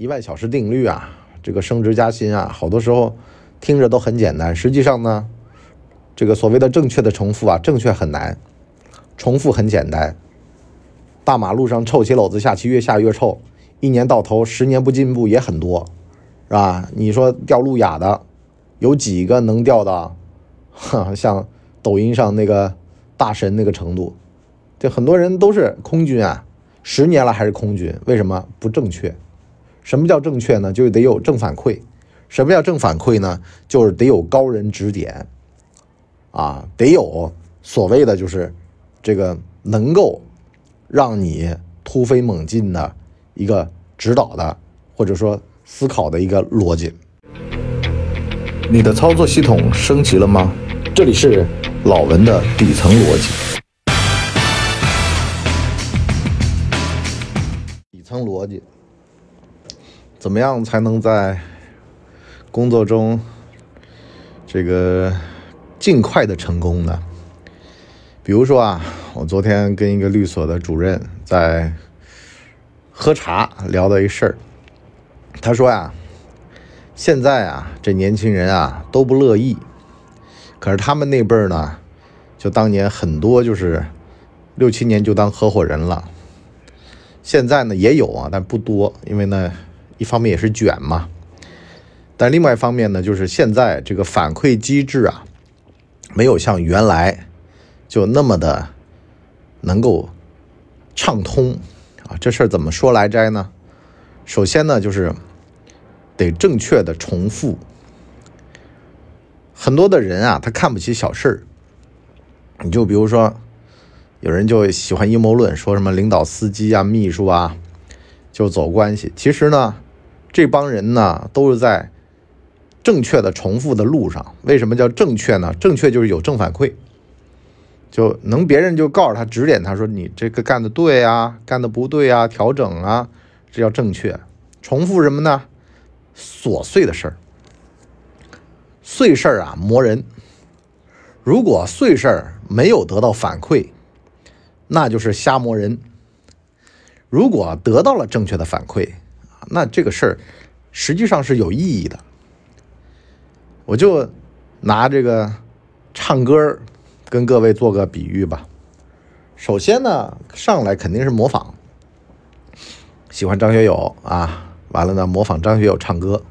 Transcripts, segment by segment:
一万小时定律啊，这个升职加薪啊，好多时候听着都很简单，实际上呢，这个所谓的正确的重复啊，正确很难，重复很简单。大马路上臭棋篓子下棋越下越臭，一年到头十年不进步也很多，是吧？你说掉路亚的，有几个能掉到，像抖音上那个大神那个程度？这很多人都是空军啊，十年了还是空军，为什么不正确？什么叫正确呢？就得有正反馈。什么叫正反馈呢？就是得有高人指点，啊，得有所谓的就是这个能够让你突飞猛进的一个指导的或者说思考的一个逻辑。你的操作系统升级了吗？这里是老文的底层逻辑。底层逻辑，怎么样才能在工作中这个尽快的成功呢？比如说啊，我昨天跟一个律所的主任在喝茶聊到一事儿，他说呀，现在啊，这年轻人啊都不乐意，可是他们那辈儿呢，就当年很多就是六七年就当合伙人了。现在呢也有啊，但不多，因为呢，一方面也是卷嘛，但另外一方面呢，就是现在这个反馈机制啊，没有像原来就那么的能够畅通啊。这事儿怎么说来着呢？首先呢，就是得正确的重复。很多的人啊，他看不起小事儿，你就比如说。有人就喜欢阴谋论，说什么领导司机啊、秘书啊，就走关系。其实呢，这帮人呢都是在正确的重复的路上。为什么叫正确呢？正确就是有正反馈，就能别人就告诉他指点他说你这个干的对啊，干的不对啊，调整啊，这叫正确。重复什么呢？琐碎的事儿，碎事儿啊磨人。如果碎事儿没有得到反馈，那就是瞎磨人。如果得到了正确的反馈，那这个事儿实际上是有意义的。我就拿这个唱歌跟各位做个比喻吧。首先呢，上来肯定是模仿，喜欢张学友啊，完了呢模仿张学友唱歌。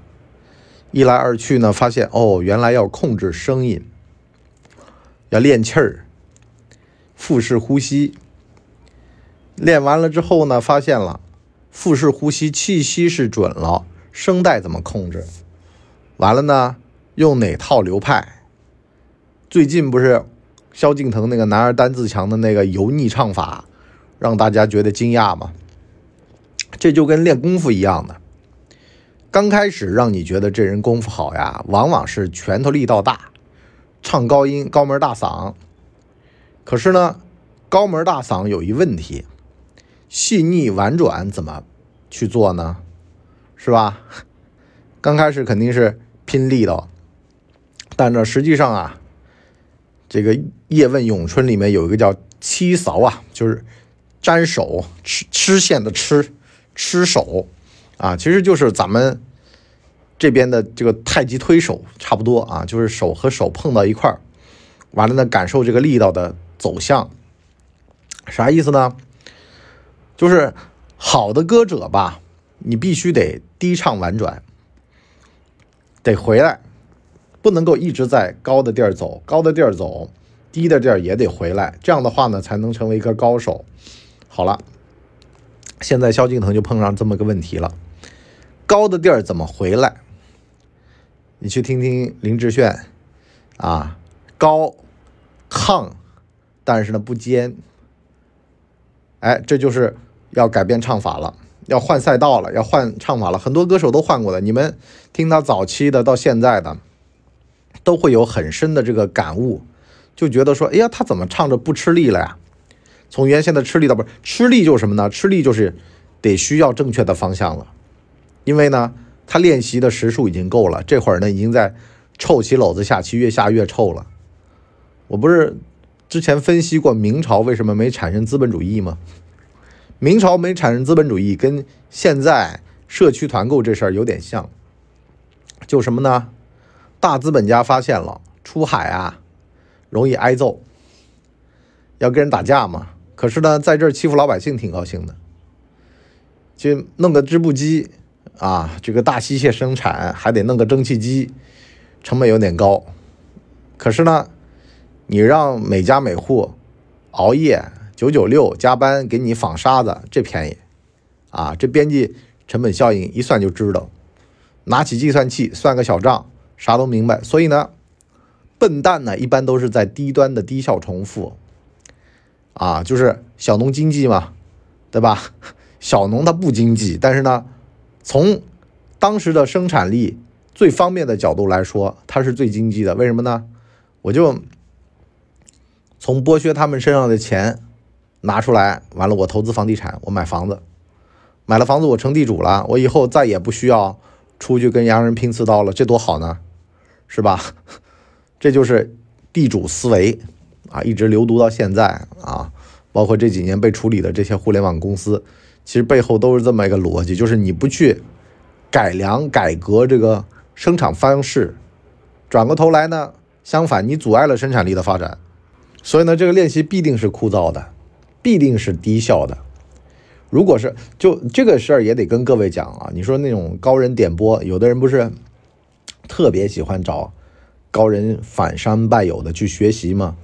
一来二去呢，发现哦，原来要控制声音，要练气儿，腹式呼吸。练完了之后呢，发现了腹式呼吸，气息是准了，声带怎么控制？完了呢，用哪套流派？最近不是萧敬腾那个“男儿单自强”的那个油腻唱法，让大家觉得惊讶吗？这就跟练功夫一样的，刚开始让你觉得这人功夫好呀，往往是拳头力道大，唱高音高门大嗓。可是呢，高门大嗓有一问题。细腻婉转怎么去做呢？是吧？刚开始肯定是拼力道，但这实际上啊，这个《叶问咏春》里面有一个叫“七扫”啊，就是粘手、吃吃线的吃吃手啊，其实就是咱们这边的这个太极推手差不多啊，就是手和手碰到一块儿，完了呢，感受这个力道的走向，啥意思呢？就是好的歌者吧，你必须得低唱婉转，得回来，不能够一直在高的地儿走，高的地儿走，低的地儿也得回来，这样的话呢，才能成为一个高手。好了，现在萧敬腾就碰上这么个问题了，高的地儿怎么回来？你去听听林志炫，啊，高亢，但是呢不尖，哎，这就是。要改变唱法了，要换赛道了，要换唱法了。很多歌手都换过的，你们听他早期的到现在的，都会有很深的这个感悟，就觉得说，哎呀，他怎么唱着不吃力了呀？从原先的吃力到不吃力，就是什么呢？吃力就是得需要正确的方向了，因为呢，他练习的时数已经够了，这会儿呢，已经在臭棋篓子下棋，越下越臭了。我不是之前分析过明朝为什么没产生资本主义吗？明朝没产生资本主义，跟现在社区团购这事儿有点像，就什么呢？大资本家发现了出海啊容易挨揍，要跟人打架嘛。可是呢，在这儿欺负老百姓挺高兴的，就弄个织布机啊，这个大机械生产还得弄个蒸汽机，成本有点高。可是呢，你让每家每户熬夜九九六加班给你纺纱子，这便宜啊！这边际成本效应一算就知道，拿起计算器算个小账，啥都明白。所以呢，笨蛋呢一般都是在低端的低效重复啊，就是小农经济嘛，对吧？小农他不经济，但是呢，从当时的生产力最方便的角度来说，它是最经济的。为什么呢？我就从剥削他们身上的钱拿出来，完了我投资房地产，我买房子，买了房子我成地主了，我以后再也不需要出去跟洋人拼刺刀了，这多好呢，是吧？这就是地主思维啊，一直流毒到现在啊，包括这几年被处理的这些互联网公司，其实背后都是这么一个逻辑，就是你不去改良改革这个生产方式，转过头来呢？相反，你阻碍了生产力的发展，所以呢，这个练习必定是枯燥的，必定是低效的。如果是就这个事儿，也得跟各位讲啊。你说那种高人点拨，有的人不是特别喜欢找高人反山拜友的去学习吗？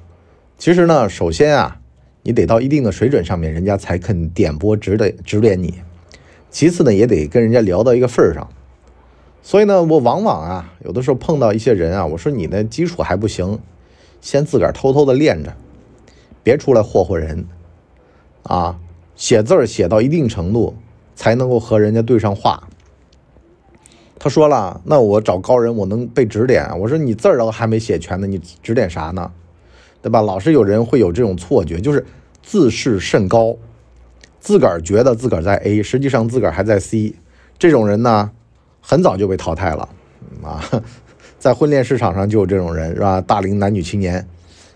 其实呢，首先啊，你得到一定的水准上面，人家才肯点拨指点指点你。其次呢，也得跟人家聊到一个份儿上。所以呢，我往往啊，有的时候碰到一些人啊，我说你的基础还不行，先自个儿偷偷的练着，别出来霍霍人，啊，写字儿写到一定程度才能够和人家对上话。他说了，那我找高人，我能被指点。我说你字儿都还没写全呢，你指点啥呢？对吧？老是有人会有这种错觉，就是自视甚高，自个儿觉得自个儿在 A，实际上自个儿还在 C，这种人呢？很早就被淘汰了，啊，在婚恋市场上就有这种人，是吧？大龄男女青年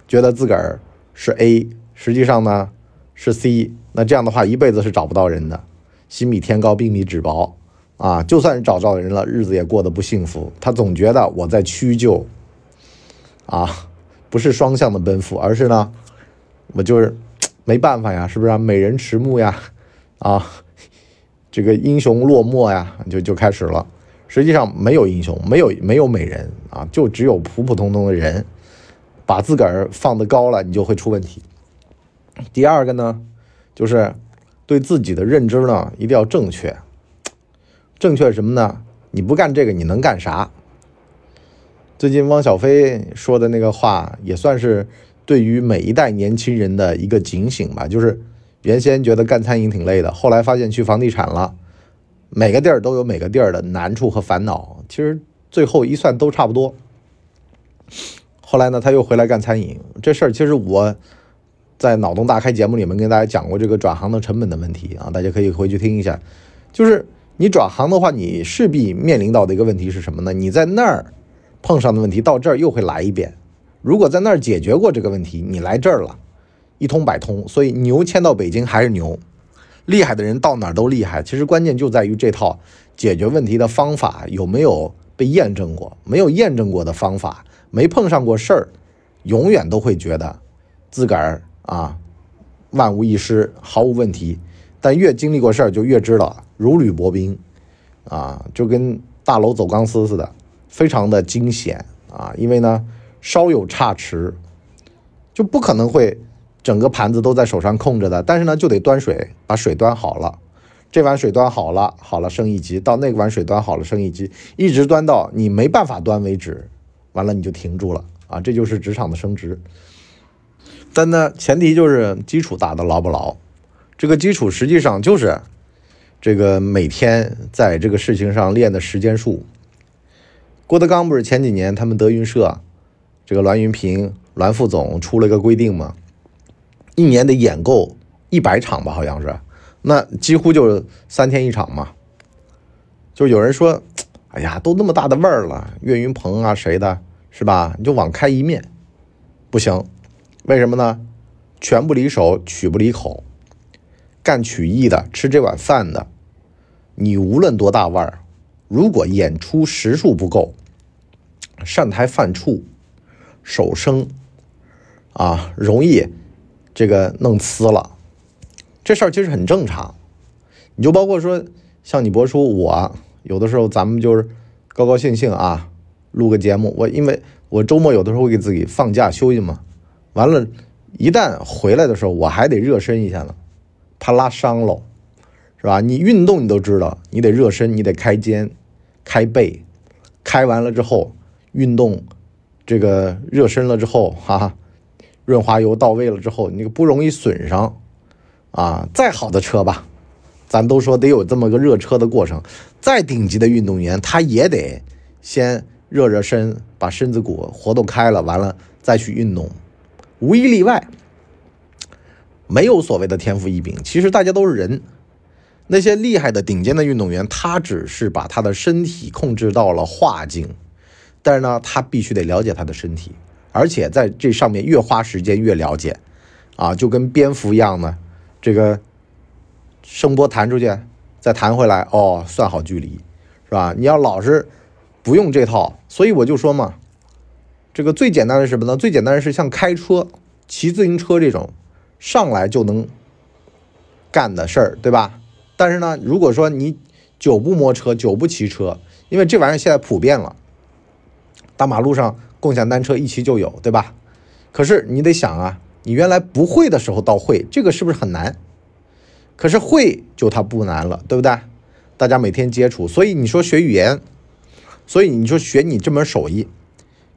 觉得自个儿是 A，实际上呢是 C，那这样的话一辈子是找不到人的，心比天高，病比纸薄，啊，就算是找着人了，日子也过得不幸福。他总觉得我在屈就，啊，不是双向的奔赴，而是呢，我就是没办法呀，是不是？美人迟暮呀，啊，这个英雄落寞呀，就就开始了。实际上没有英雄，没有没有美人啊，就只有普普通通的人。把自个儿放得高了，你就会出问题。第二个呢，就是对自己的认知呢一定要正确。正确什么呢？你不干这个，你能干啥？最近汪小菲说的那个话，也算是对于每一代年轻人的一个警醒吧。就是原先觉得干餐饮挺累的，后来发现去房地产了。每个地儿都有每个地儿的难处和烦恼，其实最后一算都差不多。后来呢，他又回来干餐饮这事儿，其实我在脑洞大开节目里面跟大家讲过这个转行的成本的问题啊，大家可以回去听一下。就是你转行的话，你势必面临到的一个问题是什么呢？你在那儿碰上的问题，到这儿又会来一遍。如果在那儿解决过这个问题，你来这儿了，一通百通。所以牛迁到北京还是牛。厉害的人到哪儿都厉害，其实关键就在于这套解决问题的方法有没有被验证过。没有验证过的方法，没碰上过事儿，永远都会觉得自个儿啊万无一失，毫无问题。但越经历过事儿，就越知道如履薄冰啊，就跟大楼走钢丝似的，非常的惊险啊。因为呢，稍有差池，就不可能会。整个盘子都在手上空着的，但是呢，就得端水，把水端好了。这碗水端好了，好了升一级，到那碗水端好了升一级，一直端到你没办法端为止，完了你就停住了啊！这就是职场的升职。但呢，前提就是基础打得牢不牢。这个基础实际上就是这个每天在这个事情上练的时间数。郭德纲不是前几年他们德云社这个栾云平栾副总出了个规定吗？一年得演够一百场吧，好像是，那几乎就是三天一场嘛。就有人说，哎呀，都那么大的腕儿了，岳云鹏啊，谁的，是吧？你就网开一面，不行，为什么呢？拳不离手，曲不离口，干曲艺的，吃这碗饭的，你无论多大腕儿，如果演出时数不够，上台犯怵、手生啊，容易这个弄呲了。这事儿其实很正常。你就包括说，像你博叔，我有的时候咱们就是高高兴兴啊，录个节目。我因为我周末有的时候会给自己放假休息嘛，完了，一旦回来的时候，我还得热身一下呢，怕拉伤喽。是吧？你运动你都知道，你得热身，你得开肩、开背，开完了之后运动，这个热身了之后，哈哈，润滑油到位了之后，你不容易损伤啊。再好的车吧，咱都说得有这么个热车的过程。再顶级的运动员，他也得先热热身，把身子骨活动开了，完了再去运动，无一例外，没有所谓的天赋异禀。其实大家都是人。那些厉害的顶尖的运动员，他只是把他的身体控制到了化境，但是呢，他必须得了解他的身体，而且在这上面越花时间越了解，啊，就跟蝙蝠一样呢，这个声波弹出去，再弹回来，哦，算好距离，是吧？你要老是不用这套，所以我就说嘛，这个最简单的是什么呢？最简单的是像开车、骑自行车这种上来就能干的事儿，对吧？但是呢，如果说你久不摸车，久不骑车，因为这玩意儿现在普遍了，大马路上共享单车一骑就有，对吧？可是你得想啊，你原来不会的时候到会，这个是不是很难？可是会就它不难了，对不对？大家每天接触，所以你说学语言，所以你说学你这门手艺，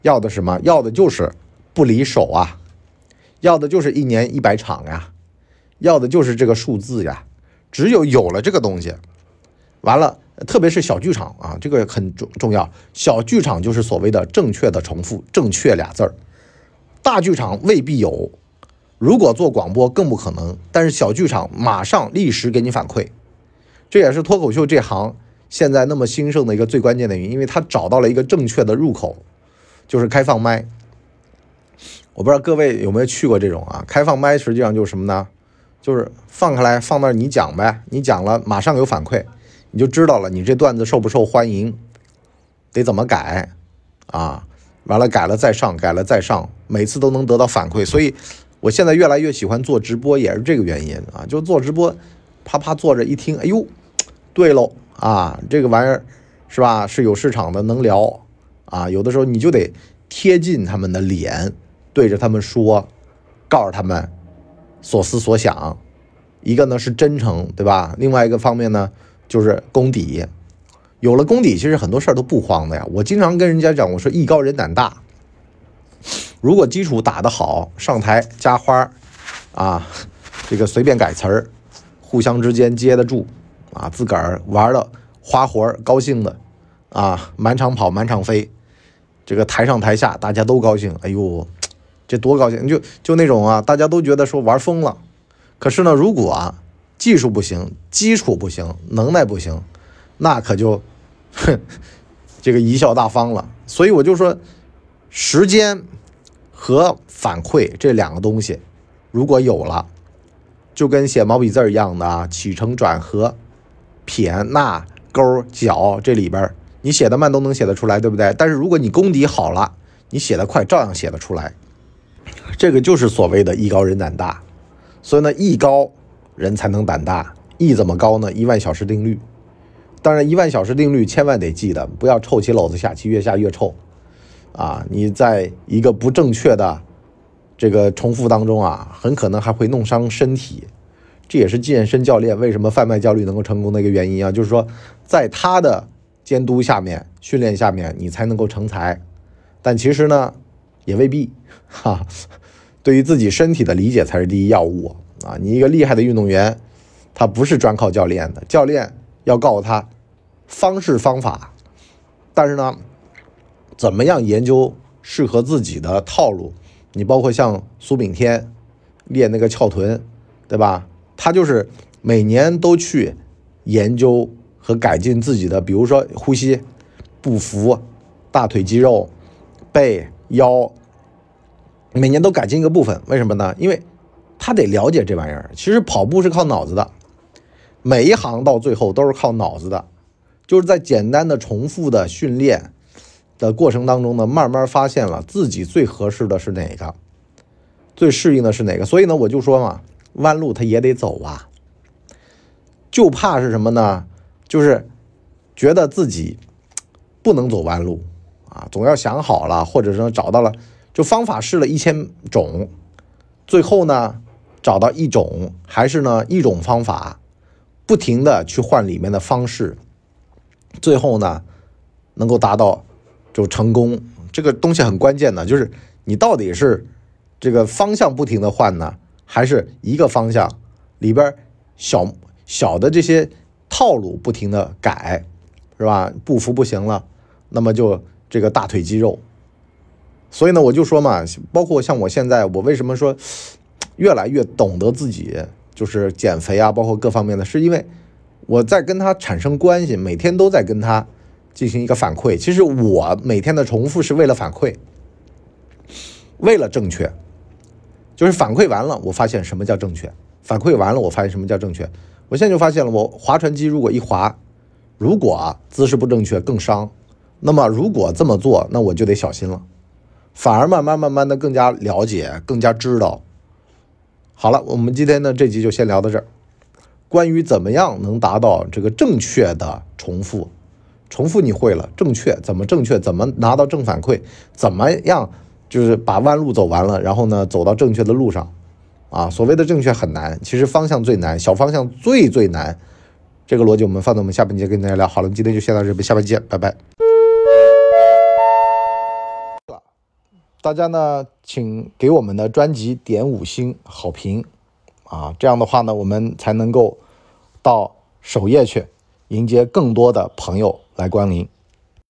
要的什么？要的就是不离手啊，要的就是一年一百场呀，要的就是这个数字呀。只有有了这个东西，完了，特别是小剧场啊，这个很重重要。小剧场就是所谓的正确的重复，正确俩字儿。大剧场未必有，如果做广播更不可能。但是小剧场马上立时给你反馈，这也是脱口秀这行现在那么兴盛的一个最关键的原因，因为他找到了一个正确的入口，就是开放麦。我不知道各位有没有去过这种啊？开放麦实际上就是什么呢？就是放开来放那儿你讲呗，你讲了马上有反馈，你就知道了你这段子受不受欢迎，得怎么改啊？完了改了再上，改了再上，每次都能得到反馈。所以我现在越来越喜欢做直播，也是这个原因啊。就做直播，啪啪坐着一听，哎呦，对喽啊，这个玩意儿是吧？是有市场的，能聊啊。有的时候你就得贴近他们的脸，对着他们说，告诉他们。所思所想，一个呢是真诚，对吧？另外一个方面呢，就是功底。有了功底，其实很多事儿都不慌的呀。我经常跟人家讲，我说艺高人胆大。如果基础打得好，上台加花啊，这个随便改词儿，互相之间接得住啊，自个儿玩的花活高兴的啊，满场跑，满场飞，这个台上台下大家都高兴。哎呦！这多高兴！就就那种啊，大家都觉得说玩疯了。可是呢，如果啊技术不行，基础不行，能耐不行，那可就哼 这个贻笑大方了。所以我就说，时间和反馈这两个东西，如果有了，就跟写毛笔字一样的啊，起承转合、撇捺勾角这里边，你写的慢都能写得出来，对不对？但是如果你功底好了，你写的快照样写得出来。这个就是所谓的艺高人胆大，所以呢，艺高人才能胆大。艺怎么高呢？一万小时定律。当然，一万小时定律千万得记得，不要臭棋篓子下棋，越下越臭。啊，你在一个不正确的这个重复当中啊，很可能还会弄伤身体。这也是健身教练为什么贩卖焦虑能够成功的一个原因啊，就是说，在他的监督下面、训练下面，你才能够成才。但其实呢，也未必。哈，对于自己身体的理解才是第一要务啊！你一个厉害的运动员，他不是专靠教练的，教练要告诉他方式方法，但是呢，怎么样研究适合自己的套路？你包括像苏炳添练那个翘臀，对吧？他就是每年都去研究和改进自己的，比如说呼吸、步幅、大腿肌肉、背腰。每年都改进一个部分，为什么呢？因为他得了解这玩意儿。其实跑步是靠脑子的，每一行到最后都是靠脑子的，就是在简单的重复的训练的过程当中呢，慢慢发现了自己最合适的是哪个，最适应的是哪个。所以呢，我就说嘛，弯路他也得走啊，就怕是什么呢？就是觉得自己不能走弯路啊，总要想好了，或者说找到了，就方法试了一千种，最后呢找到一种，还是呢一种方法。不停的去换里面的方式，最后呢，能够达到就成功。这个东西很关键的，就是你到底是这个方向不停的换呢，还是一个方向里边小小的这些套路不停的改，是吧？步幅不行了，那么就这个大腿肌肉。所以呢，我就说嘛，包括像我现在，我为什么说越来越懂得自己。就是减肥啊，包括各方面的，是因为我在跟他产生关系，每天都在跟他进行一个反馈。其实我每天的重复是为了反馈，为了正确，就是反馈完了，我发现什么叫正确；反馈完了，我发现什么叫正确。我现在就发现了，我划船机如果一划，如果姿势不正确更伤，那么如果这么做，那我就得小心了。反而慢慢慢慢的更加了解，更加知道。好了，我们今天呢这集就先聊到这儿。关于怎么样能达到这个正确的重复，重复你会了，正确怎么正确，怎么拿到正反馈，怎么样就是把弯路走完了，然后呢走到正确的路上。啊，所谓的正确很难，其实方向最难，小方向最最难。这个逻辑我们放在我们下半节跟大家聊。好了，今天就先到这边，下半见，拜拜。大家呢，请给我们的专辑点五星好评，啊，这样的话呢，我们才能够到首页去迎接更多的朋友来光临。